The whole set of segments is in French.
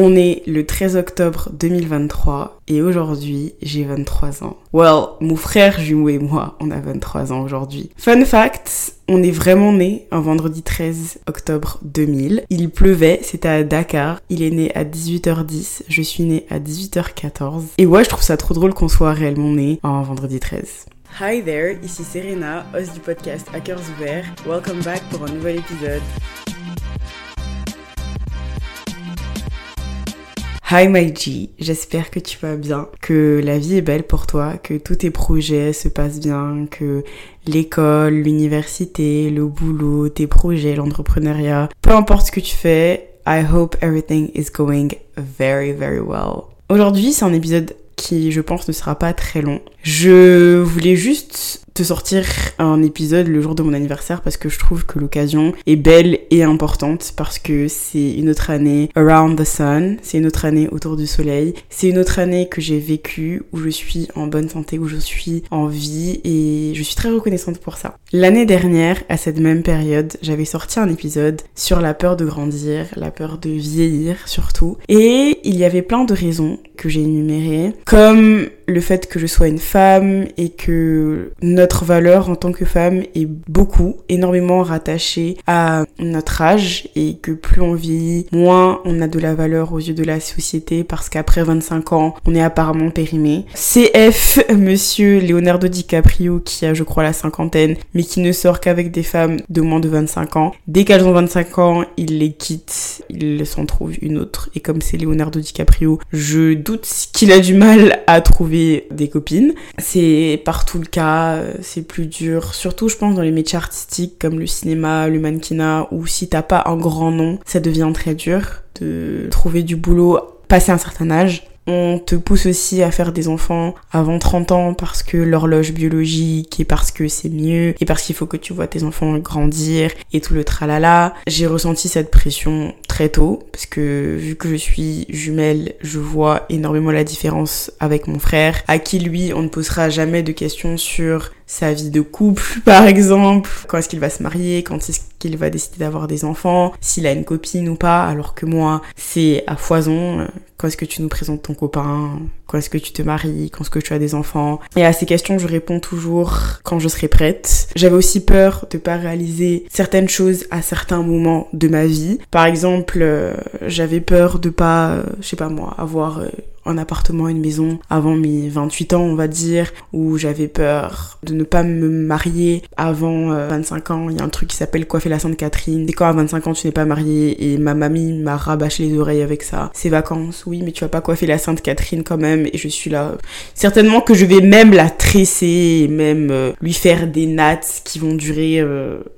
On est le 13 octobre 2023 et aujourd'hui j'ai 23 ans. Well, mon frère jumeau et moi, on a 23 ans aujourd'hui. Fun fact, on est vraiment né un vendredi 13 octobre 2000. Il pleuvait, c'était à Dakar. Il est né à 18h10, je suis né à 18h14. Et ouais, je trouve ça trop drôle qu'on soit réellement né un vendredi 13. Hi there, ici Serena, host du podcast Hackers Ouverts. Welcome back pour un nouvel épisode. Hi my G, j'espère que tu vas bien, que la vie est belle pour toi, que tous tes projets se passent bien, que l'école, l'université, le boulot, tes projets, l'entrepreneuriat, peu importe ce que tu fais, I hope everything is going very very well. Aujourd'hui, c'est un épisode qui, je pense, ne sera pas très long. Je voulais juste te sortir un épisode le jour de mon anniversaire parce que je trouve que l'occasion est belle et importante parce que c'est une autre année around the sun, c'est une autre année autour du soleil, c'est une autre année que j'ai vécue où je suis en bonne santé, où je suis en vie et je suis très reconnaissante pour ça. L'année dernière, à cette même période, j'avais sorti un épisode sur la peur de grandir, la peur de vieillir surtout et il y avait plein de raisons que j'ai énumérées comme le fait que je sois une femme et que notre valeur en tant que femme est beaucoup, énormément rattachée à notre âge et que plus on vieillit, moins on a de la valeur aux yeux de la société parce qu'après 25 ans, on est apparemment périmé. CF, monsieur Leonardo DiCaprio qui a je crois la cinquantaine mais qui ne sort qu'avec des femmes de moins de 25 ans. Dès qu'elles ont 25 ans, il les quitte, il s'en trouve une autre et comme c'est Leonardo DiCaprio, je doute qu'il a du mal à trouver des copines. C'est partout le cas, c'est plus dur, surtout je pense dans les métiers artistiques comme le cinéma, le mannequinat, ou si t'as pas un grand nom, ça devient très dur de trouver du boulot passé un certain âge. On te pousse aussi à faire des enfants avant 30 ans parce que l'horloge biologique et parce que c'est mieux et parce qu'il faut que tu vois tes enfants grandir et tout le tralala. J'ai ressenti cette pression très tôt parce que vu que je suis jumelle, je vois énormément la différence avec mon frère à qui lui on ne posera jamais de questions sur sa vie de couple par exemple, quand est-ce qu'il va se marier, quand est-ce qu'il va décider d'avoir des enfants, s'il a une copine ou pas, alors que moi c'est à foison, quand est-ce que tu nous présentes ton copain? Quand est-ce que tu te maries? Quand est-ce que tu as des enfants? Et à ces questions, je réponds toujours quand je serai prête. J'avais aussi peur de pas réaliser certaines choses à certains moments de ma vie. Par exemple, euh, j'avais peur de pas, euh, je sais pas moi, avoir euh, un appartement, une maison avant mes 28 ans, on va dire, où j'avais peur de ne pas me marier avant 25 euh, ans. Il y a un truc qui s'appelle coiffer la Sainte Catherine? C'est quand à 25 ans tu n'es pas marié et ma mamie m'a rabâché les oreilles avec ça. Ces vacances, oui, mais tu vas pas coiffer la Sainte Catherine quand même et je suis là. Certainement que je vais même la tresser même lui faire des nattes qui vont durer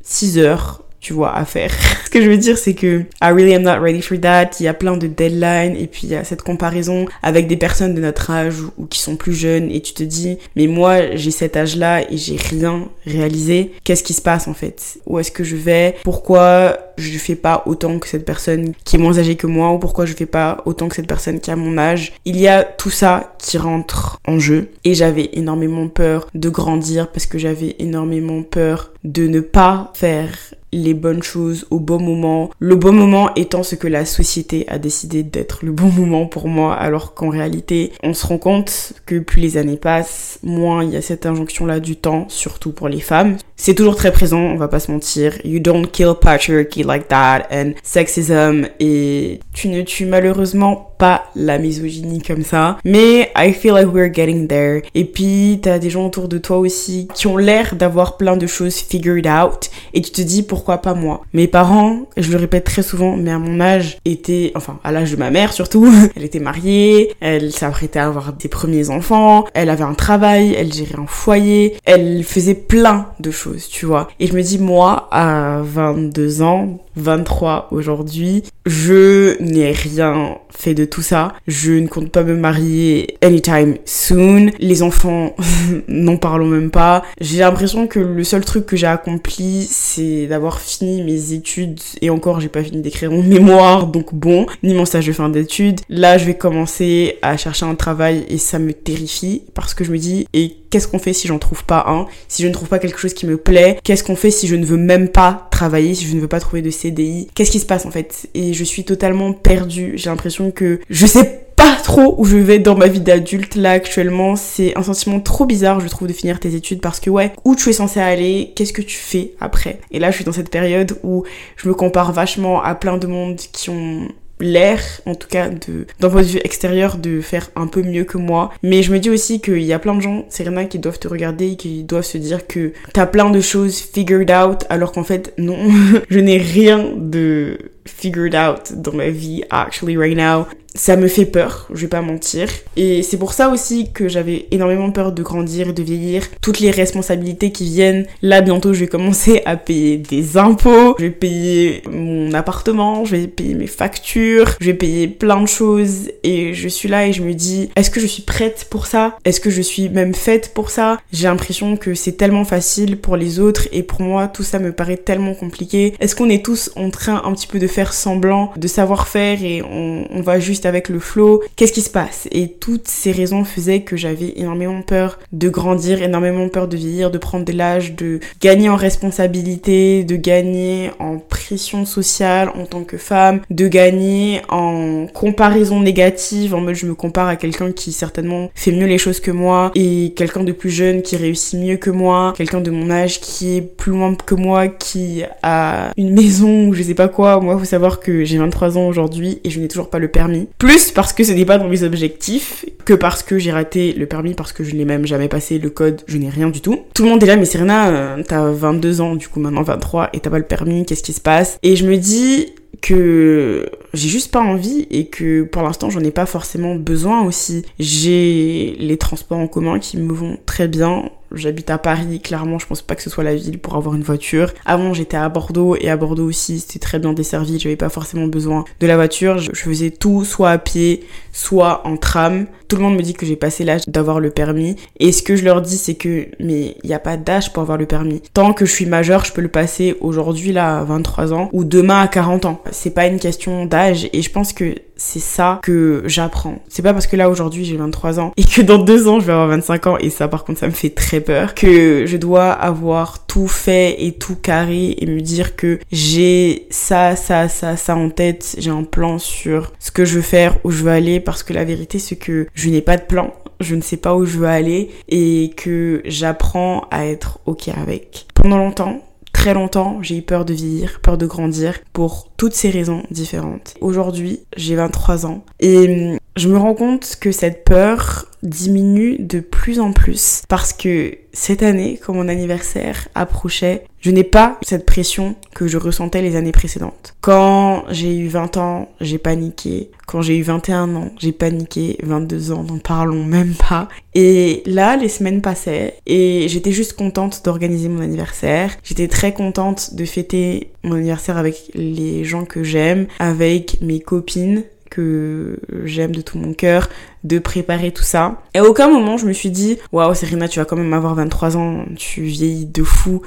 6 euh, heures tu vois, à faire. Ce que je veux dire, c'est que I really am not ready for that. Il y a plein de deadlines et puis il y a cette comparaison avec des personnes de notre âge ou, qui sont plus jeunes et tu te dis, mais moi, j'ai cet âge-là et j'ai rien réalisé. Qu'est-ce qui se passe en fait? Où est-ce que je vais? Pourquoi je fais pas autant que cette personne qui est moins âgée que moi ou pourquoi je fais pas autant que cette personne qui a mon âge? Il y a tout ça qui rentre en jeu et j'avais énormément peur de grandir parce que j'avais énormément peur de ne pas faire les bonnes choses au bon moment. Le bon moment étant ce que la société a décidé d'être le bon moment pour moi, alors qu'en réalité, on se rend compte que plus les années passent, moins il y a cette injonction-là du temps, surtout pour les femmes. C'est toujours très présent, on va pas se mentir. You don't kill patriarchy like that and sexism et tu ne tues malheureusement pas la misogynie comme ça. Mais I feel like we're getting there. Et puis t'as des gens autour de toi aussi qui ont l'air d'avoir plein de choses figured out et tu te dis pourquoi pas moi. Mes parents, je le répète très souvent, mais à mon âge étaient, enfin à l'âge de ma mère surtout, elle était mariée, elle s'apprêtait à avoir des premiers enfants, elle avait un travail, elle gérait un foyer, elle faisait plein de choses, tu vois. Et je me dis moi à 22 ans, 23 aujourd'hui. Je n'ai rien fait de tout ça. Je ne compte pas me marier anytime soon. Les enfants, n'en parlons même pas. J'ai l'impression que le seul truc que j'ai accompli, c'est d'avoir fini mes études et encore j'ai pas fini d'écrire mon mémoire donc bon, ni mon stage de fin d'études. Là je vais commencer à chercher un travail et ça me terrifie parce que je me dis et qu'est-ce qu'on fait si j'en trouve pas un? Si je ne trouve pas quelque chose qui me plaît, qu'est-ce qu'on fait si je ne veux même pas travailler, si je ne veux pas trouver de CDI Qu'est-ce qui se passe en fait? Et je suis totalement perdue. J'ai l'impression que je sais trop où je vais dans ma vie d'adulte là actuellement. C'est un sentiment trop bizarre, je trouve, de finir tes études parce que ouais, où tu es censé aller, qu'est-ce que tu fais après? Et là, je suis dans cette période où je me compare vachement à plein de monde qui ont l'air, en tout cas, de, d'un point de vue extérieur, de faire un peu mieux que moi. Mais je me dis aussi qu'il y a plein de gens, Serena, qui doivent te regarder et qui doivent se dire que t'as plein de choses figured out, alors qu'en fait, non, je n'ai rien de figured out dans ma vie, actually, right now ça me fait peur, je vais pas mentir. Et c'est pour ça aussi que j'avais énormément peur de grandir de vieillir. Toutes les responsabilités qui viennent. Là, bientôt, je vais commencer à payer des impôts. Je vais payer mon appartement. Je vais payer mes factures. Je vais payer plein de choses. Et je suis là et je me dis, est-ce que je suis prête pour ça? Est-ce que je suis même faite pour ça? J'ai l'impression que c'est tellement facile pour les autres et pour moi, tout ça me paraît tellement compliqué. Est-ce qu'on est tous en train un petit peu de faire semblant de savoir faire et on, va juste avec le flow, qu'est-ce qui se passe? Et toutes ces raisons faisaient que j'avais énormément peur de grandir, énormément peur de vieillir, de prendre de l'âge, de gagner en responsabilité, de gagner en pression sociale en tant que femme, de gagner en comparaison négative, en mode je me compare à quelqu'un qui certainement fait mieux les choses que moi et quelqu'un de plus jeune qui réussit mieux que moi, quelqu'un de mon âge qui est plus loin que moi, qui a une maison ou je sais pas quoi. Moi, faut savoir que j'ai 23 ans aujourd'hui et je n'ai toujours pas le permis. Plus parce que ce n'est pas dans mes objectifs que parce que j'ai raté le permis, parce que je n'ai même jamais passé le code, je n'ai rien du tout. Tout le monde est là, mais Serena, euh, t'as 22 ans, du coup maintenant 23, et t'as pas le permis, qu'est-ce qui se passe? Et je me dis que j'ai juste pas envie et que pour l'instant j'en ai pas forcément besoin aussi. J'ai les transports en commun qui me vont très bien, J'habite à Paris, clairement, je pense pas que ce soit la ville pour avoir une voiture. Avant, j'étais à Bordeaux et à Bordeaux aussi, c'était très bien desservi, j'avais pas forcément besoin de la voiture. Je faisais tout soit à pied, soit en tram. Tout le monde me dit que j'ai passé l'âge d'avoir le permis et ce que je leur dis c'est que mais il y a pas d'âge pour avoir le permis. Tant que je suis majeure, je peux le passer aujourd'hui là à 23 ans ou demain à 40 ans. C'est pas une question d'âge et je pense que c'est ça que j'apprends. C'est pas parce que là aujourd'hui j'ai 23 ans et que dans deux ans je vais avoir 25 ans et ça par contre ça me fait très peur que je dois avoir tout fait et tout carré et me dire que j'ai ça, ça, ça, ça en tête, j'ai un plan sur ce que je veux faire, où je veux aller parce que la vérité c'est que je n'ai pas de plan, je ne sais pas où je veux aller et que j'apprends à être ok avec. Pendant longtemps, très longtemps, j'ai eu peur de vieillir, peur de grandir, pour toutes ces raisons différentes. Aujourd'hui, j'ai 23 ans et hum, je me rends compte que cette peur diminue de plus en plus parce que cette année, quand mon anniversaire approchait, je n'ai pas cette pression que je ressentais les années précédentes. Quand j'ai eu 20 ans, j'ai paniqué. Quand j'ai eu 21 ans, j'ai paniqué. 22 ans, n'en parlons même pas. Et là, les semaines passaient et j'étais juste contente d'organiser mon anniversaire. J'étais très contente de fêter mon anniversaire avec les gens que j'aime, avec mes copines que j'aime de tout mon cœur, de préparer tout ça. Et à aucun moment je me suis dit, waouh Serena, tu vas quand même avoir 23 ans, tu vieillis de fou.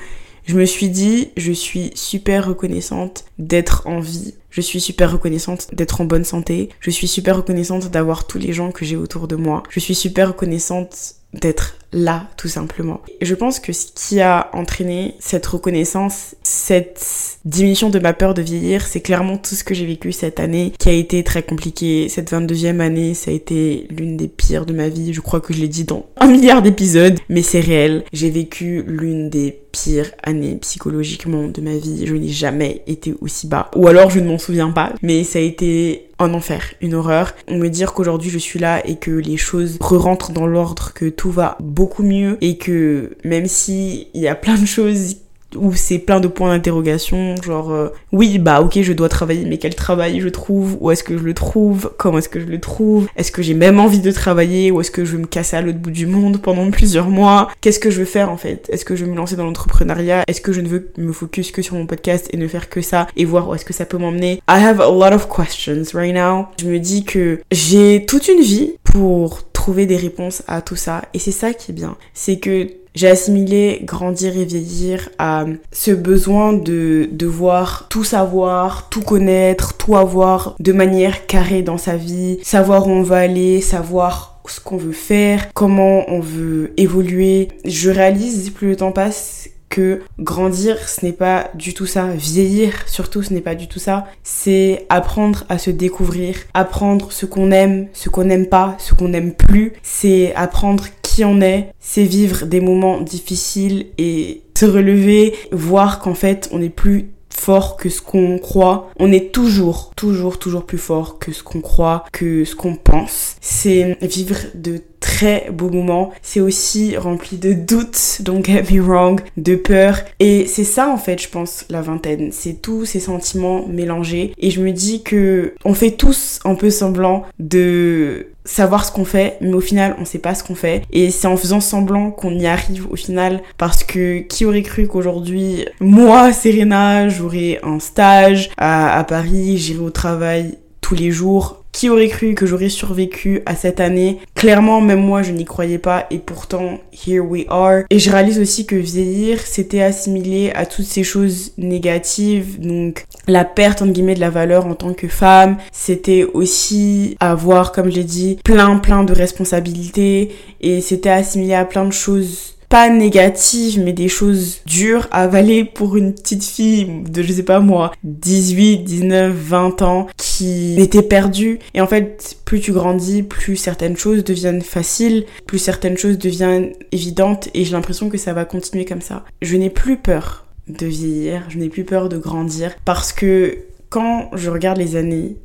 Je me suis dit, je suis super reconnaissante d'être en vie. Je suis super reconnaissante d'être en bonne santé. Je suis super reconnaissante d'avoir tous les gens que j'ai autour de moi. Je suis super reconnaissante d'être là, tout simplement. Je pense que ce qui a entraîné cette reconnaissance, cette diminution de ma peur de vieillir, c'est clairement tout ce que j'ai vécu cette année, qui a été très compliqué. Cette 22e année, ça a été l'une des pires de ma vie. Je crois que je l'ai dit dans un milliard d'épisodes, mais c'est réel. J'ai vécu l'une des pires années psychologiquement de ma vie. Je n'ai jamais été aussi bas. Ou alors je ne m'en souviens pas, mais ça a été un enfer, une horreur. On me dire qu'aujourd'hui je suis là et que les choses re-rentrent dans l'ordre, que tout va beaucoup mieux et que même si il y a plein de choses où c'est plein de points d'interrogation, genre euh, oui bah ok je dois travailler mais quel travail je trouve, où est-ce que je le trouve, comment est-ce que je le trouve, est-ce que j'ai même envie de travailler ou est-ce que je veux me casser à l'autre bout du monde pendant plusieurs mois, qu'est-ce que je veux faire en fait, est-ce que je veux me lancer dans l'entrepreneuriat, est-ce que je ne veux me focus que sur mon podcast et ne faire que ça et voir où est-ce que ça peut m'emmener? I have a lot of questions right now. Je me dis que j'ai toute une vie pour trouver des réponses à tout ça. Et c'est ça qui est bien. C'est que j'ai assimilé grandir et vieillir à ce besoin de devoir tout savoir, tout connaître, tout avoir de manière carrée dans sa vie, savoir où on va aller, savoir ce qu'on veut faire, comment on veut évoluer. Je réalise plus le temps passe que grandir, ce n'est pas du tout ça. Vieillir, surtout, ce n'est pas du tout ça. C'est apprendre à se découvrir, apprendre ce qu'on aime, ce qu'on n'aime pas, ce qu'on n'aime plus. C'est apprendre qui on est, c'est vivre des moments difficiles et se relever, voir qu'en fait, on n'est plus fort que ce qu'on croit. On est toujours, toujours, toujours plus fort que ce qu'on croit, que ce qu'on pense. C'est vivre de très beau moment. C'est aussi rempli de doutes, don't get me wrong, de peur. Et c'est ça en fait, je pense, la vingtaine. C'est tous ces sentiments mélangés. Et je me dis que on fait tous un peu semblant de savoir ce qu'on fait, mais au final, on sait pas ce qu'on fait. Et c'est en faisant semblant qu'on y arrive au final, parce que qui aurait cru qu'aujourd'hui, moi, Serena, j'aurais un stage à, à Paris, j'irai au travail tous les jours, qui aurait cru que j'aurais survécu à cette année? Clairement, même moi, je n'y croyais pas et pourtant, here we are. Et je réalise aussi que vieillir, c'était assimilé à toutes ces choses négatives. Donc, la perte, entre guillemets, de la valeur en tant que femme. C'était aussi avoir, comme j'ai dit, plein, plein de responsabilités. Et c'était assimilé à plein de choses pas négatives, mais des choses dures à avaler pour une petite fille de, je sais pas moi, 18, 19, 20 ans qui était perdue. Et en fait, plus tu grandis, plus certaines choses deviennent faciles, plus certaines choses deviennent évidentes et j'ai l'impression que ça va continuer comme ça. Je n'ai plus peur de vieillir, je n'ai plus peur de grandir parce que quand je regarde les années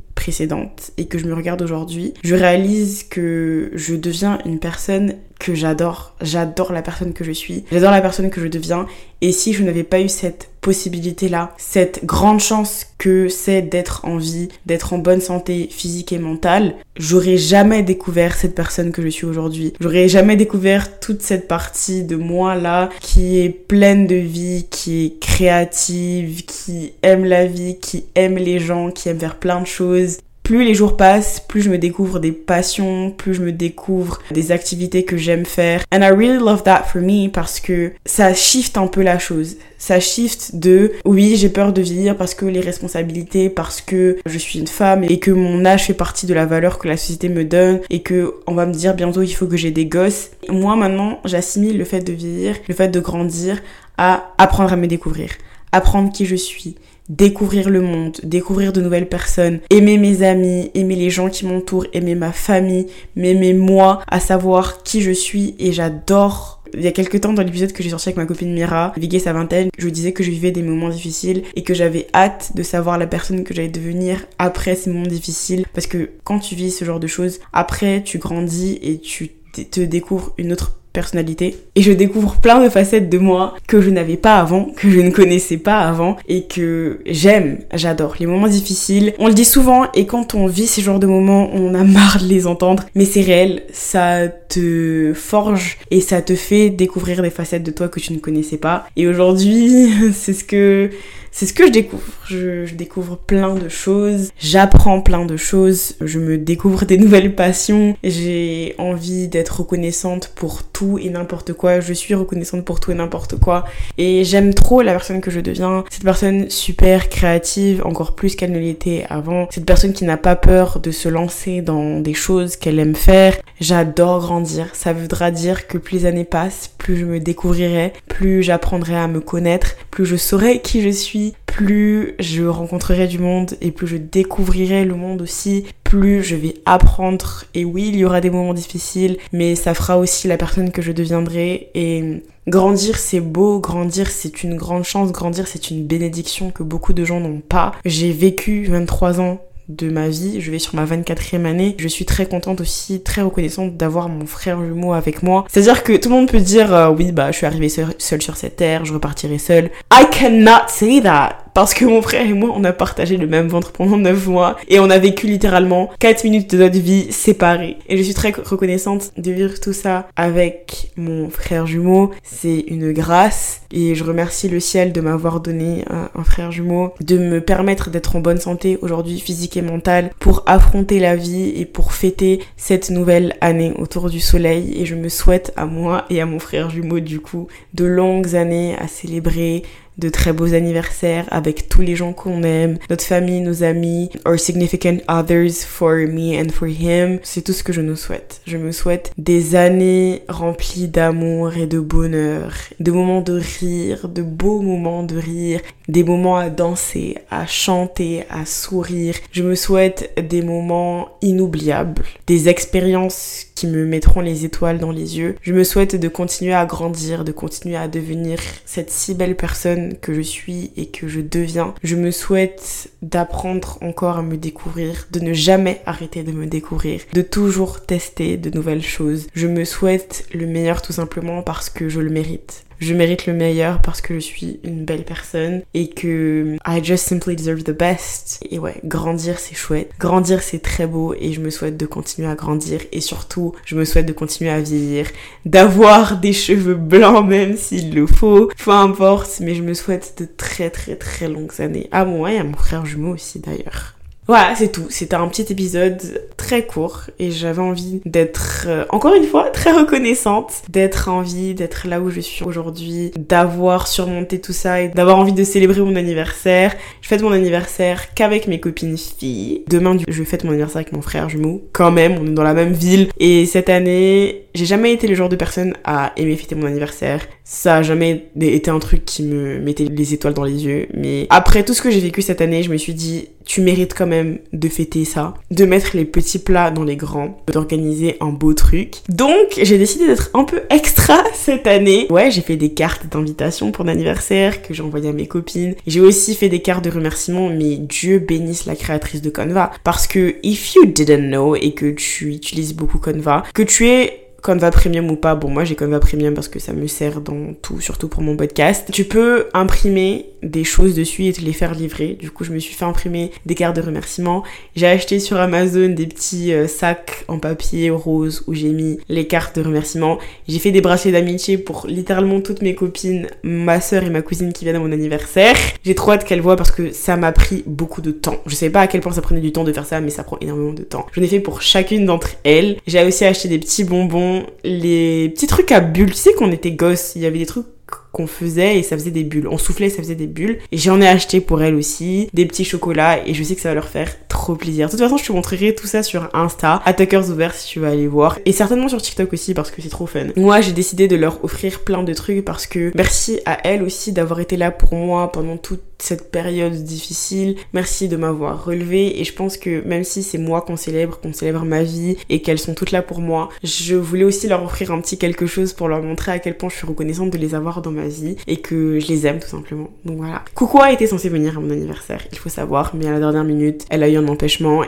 et que je me regarde aujourd'hui, je réalise que je deviens une personne que j'adore. J'adore la personne que je suis. J'adore la personne que je deviens. Et si je n'avais pas eu cette possibilité-là, cette grande chance que c'est d'être en vie, d'être en bonne santé physique et mentale, j'aurais jamais découvert cette personne que je suis aujourd'hui. J'aurais jamais découvert toute cette partie de moi là qui est pleine de vie, qui est créative, qui aime la vie, qui aime les gens, qui aime faire plein de choses, plus les jours passent, plus je me découvre des passions, plus je me découvre des activités que j'aime faire. And I really love that for me parce que ça shift un peu la chose. Ça shift de oui, j'ai peur de vieillir parce que les responsabilités, parce que je suis une femme et que mon âge fait partie de la valeur que la société me donne et que on va me dire bientôt il faut que j'ai des gosses. Moi maintenant, j'assimile le fait de vieillir, le fait de grandir à apprendre à me découvrir, apprendre qui je suis, découvrir le monde, découvrir de nouvelles personnes, aimer mes amis, aimer les gens qui m'entourent, aimer ma famille, m'aimer moi, à savoir qui je suis et j'adore il y a quelques temps, dans l'épisode que j'ai sorti avec ma copine Mira, Viguer sa vingtaine, je vous disais que je vivais des moments difficiles et que j'avais hâte de savoir la personne que j'allais devenir après ces moments difficiles. Parce que quand tu vis ce genre de choses, après tu grandis et tu te découvres une autre personnalité et je découvre plein de facettes de moi que je n'avais pas avant, que je ne connaissais pas avant et que j'aime, j'adore. Les moments difficiles, on le dit souvent et quand on vit ces genres de moments, on a marre de les entendre, mais c'est réel, ça te forge et ça te fait découvrir des facettes de toi que tu ne connaissais pas. Et aujourd'hui, c'est ce que c'est ce que je découvre. Je, découvre plein de choses, j'apprends plein de choses, je me découvre des nouvelles passions, j'ai envie d'être reconnaissante pour tout et n'importe quoi, je suis reconnaissante pour tout et n'importe quoi, et j'aime trop la personne que je deviens, cette personne super créative, encore plus qu'elle ne l'était avant, cette personne qui n'a pas peur de se lancer dans des choses qu'elle aime faire, j'adore grandir, ça voudra dire que plus les années passent, plus je me découvrirai, plus j'apprendrai à me connaître, plus je saurai qui je suis, plus je rencontrerai du monde et plus je découvrirai le monde aussi, plus je vais apprendre. Et oui, il y aura des moments difficiles, mais ça fera aussi la personne que je deviendrai. Et grandir, c'est beau, grandir, c'est une grande chance, grandir, c'est une bénédiction que beaucoup de gens n'ont pas. J'ai vécu 23 ans de ma vie. Je vais sur ma 24e année. Je suis très contente aussi, très reconnaissante d'avoir mon frère jumeau avec moi. C'est-à-dire que tout le monde peut dire euh, oui, bah je suis arrivée seule sur cette terre, je repartirai seule. I cannot say that parce que mon frère et moi, on a partagé le même ventre pendant 9 mois et on a vécu littéralement 4 minutes de notre vie séparées. Et je suis très reconnaissante de vivre tout ça avec mon frère jumeau. C'est une grâce et je remercie le ciel de m'avoir donné un, frère jumeau, de me permettre d'être en bonne santé aujourd'hui physique et mentale pour affronter la vie et pour fêter cette nouvelle année autour du soleil. Et je me souhaite à moi et à mon frère jumeau du coup de longues années à célébrer de très beaux anniversaires avec tous les gens qu'on aime, notre famille, nos amis, our significant others for me and for him. C'est tout ce que je nous souhaite. Je me souhaite des années remplies d'amour et de bonheur, de moments de rire, de beaux moments de rire, des moments à danser, à chanter, à sourire. Je me souhaite des moments inoubliables, des expériences qui me mettront les étoiles dans les yeux. Je me souhaite de continuer à grandir, de continuer à devenir cette si belle personne que je suis et que je deviens. Je me souhaite d'apprendre encore à me découvrir, de ne jamais arrêter de me découvrir, de toujours tester de nouvelles choses. Je me souhaite le meilleur tout simplement parce que je le mérite je mérite le meilleur parce que je suis une belle personne et que I just simply deserve the best. Et ouais, grandir c'est chouette. Grandir c'est très beau et je me souhaite de continuer à grandir et surtout je me souhaite de continuer à vieillir, d'avoir des cheveux blancs même s'il le faut, peu importe, mais je me souhaite de très très très longues années. Ah bon, ouais, à mon frère jumeau aussi d'ailleurs. Voilà, c'est tout. C'était un petit épisode très court et j'avais envie d'être, euh, encore une fois, très reconnaissante, d'être en vie, d'être là où je suis aujourd'hui, d'avoir surmonté tout ça et d'avoir envie de célébrer mon anniversaire. Je fête mon anniversaire qu'avec mes copines filles. Demain, je fête mon anniversaire avec mon frère jumeau. Quand même, on est dans la même ville. Et cette année, j'ai jamais été le genre de personne à aimer fêter mon anniversaire. Ça a jamais été un truc qui me mettait les étoiles dans les yeux. Mais après tout ce que j'ai vécu cette année, je me suis dit, tu mérites quand même de fêter ça, de mettre les petits plats dans les grands, d'organiser un beau truc. Donc, j'ai décidé d'être un peu extra cette année. Ouais, j'ai fait des cartes d'invitation pour l'anniversaire que j'ai envoyé à mes copines. J'ai aussi fait des cartes de remerciement, mais Dieu bénisse la créatrice de Canva. Parce que if you didn't know et que tu utilises beaucoup Canva, que tu es Canva Premium ou pas, bon moi j'ai Canva Premium parce que ça me sert dans tout, surtout pour mon podcast. Tu peux imprimer des choses dessus et te les faire livrer. Du coup je me suis fait imprimer des cartes de remerciement. J'ai acheté sur Amazon des petits euh, sacs en papier rose où j'ai mis les cartes de remerciement. J'ai fait des bracelets d'amitié pour littéralement toutes mes copines, ma soeur et ma cousine qui viennent à mon anniversaire. J'ai trop hâte qu'elles voient parce que ça m'a pris beaucoup de temps. Je sais pas à quel point ça prenait du temps de faire ça mais ça prend énormément de temps. J'en ai fait pour chacune d'entre elles. J'ai aussi acheté des petits bonbons les petits trucs à bulles. Tu sais qu'on était gosses, il y avait des trucs qu'on faisait et ça faisait des bulles. On soufflait, ça faisait des bulles. Et j'en ai acheté pour elles aussi des petits chocolats et je sais que ça va leur faire trop plaisir. De toute façon, je te montrerai tout ça sur Insta, Attackers ouverts si tu veux aller voir. Et certainement sur TikTok aussi parce que c'est trop fun. Moi, j'ai décidé de leur offrir plein de trucs parce que merci à elles aussi d'avoir été là pour moi pendant toute cette période difficile. Merci de m'avoir relevé et je pense que même si c'est moi qu'on célèbre, qu'on célèbre ma vie et qu'elles sont toutes là pour moi, je voulais aussi leur offrir un petit quelque chose pour leur montrer à quel point je suis reconnaissante de les avoir dans ma vie et que je les aime tout simplement. Donc voilà. Coucou a été censée venir à mon anniversaire, il faut savoir, mais à la dernière minute, elle a eu un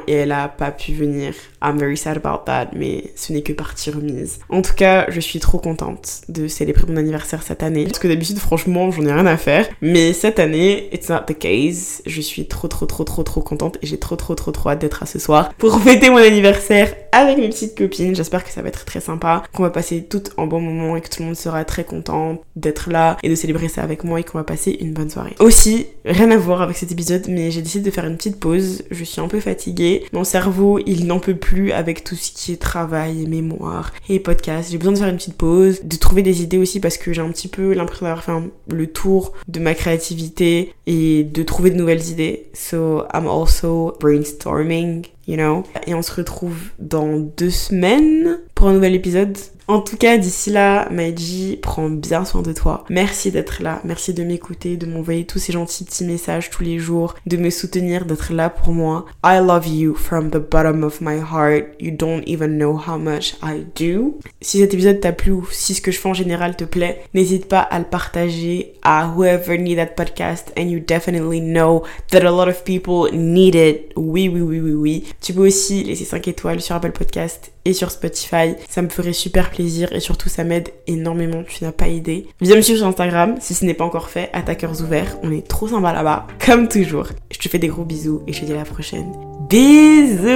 et elle a pas pu venir. I'm very sad about that, mais ce n'est que partie remise. En tout cas, je suis trop contente de célébrer mon anniversaire cette année. Parce que d'habitude, franchement, j'en ai rien à faire. Mais cette année, it's not the case. Je suis trop, trop, trop, trop, trop contente et j'ai trop, trop, trop, trop hâte d'être à ce soir pour fêter mon anniversaire avec mes petites copines. J'espère que ça va être très sympa, qu'on va passer tout un bon moment et que tout le monde sera très content d'être là et de célébrer ça avec moi et qu'on va passer une bonne soirée. Aussi, rien à voir avec cet épisode, mais j'ai décidé de faire une petite pause. Je suis un peu fatiguée. Mon cerveau, il n'en peut plus avec tout ce qui est travail mémoire et podcast. J'ai besoin de faire une petite pause, de trouver des idées aussi parce que j'ai un petit peu l'impression d'avoir fait le tour de ma créativité et de trouver de nouvelles idées. So I'm also brainstorming, you know. Et on se retrouve dans deux semaines pour un nouvel épisode. En tout cas, d'ici là, Maïji, prends bien soin de toi. Merci d'être là, merci de m'écouter, de m'envoyer tous ces gentils petits messages tous les jours, de me soutenir, d'être là pour moi. I love you from the bottom of my heart. You don't even know how much I do. Si cet épisode t'a plu ou si ce que je fais en général te plaît, n'hésite pas à le partager à whoever need that podcast and you definitely know that a lot of people need it. Oui, oui, oui, oui, oui. Tu peux aussi laisser 5 étoiles sur Apple Podcast et sur Spotify. Ça me ferait super plaisir et surtout ça m'aide énormément, tu n'as pas idée. Viens me suivre sur Instagram si ce n'est pas encore fait, attaqueurs ouverts. On est trop sympa là-bas, comme toujours. Je te fais des gros bisous et je te dis à la prochaine. Bisous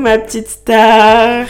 ma petite star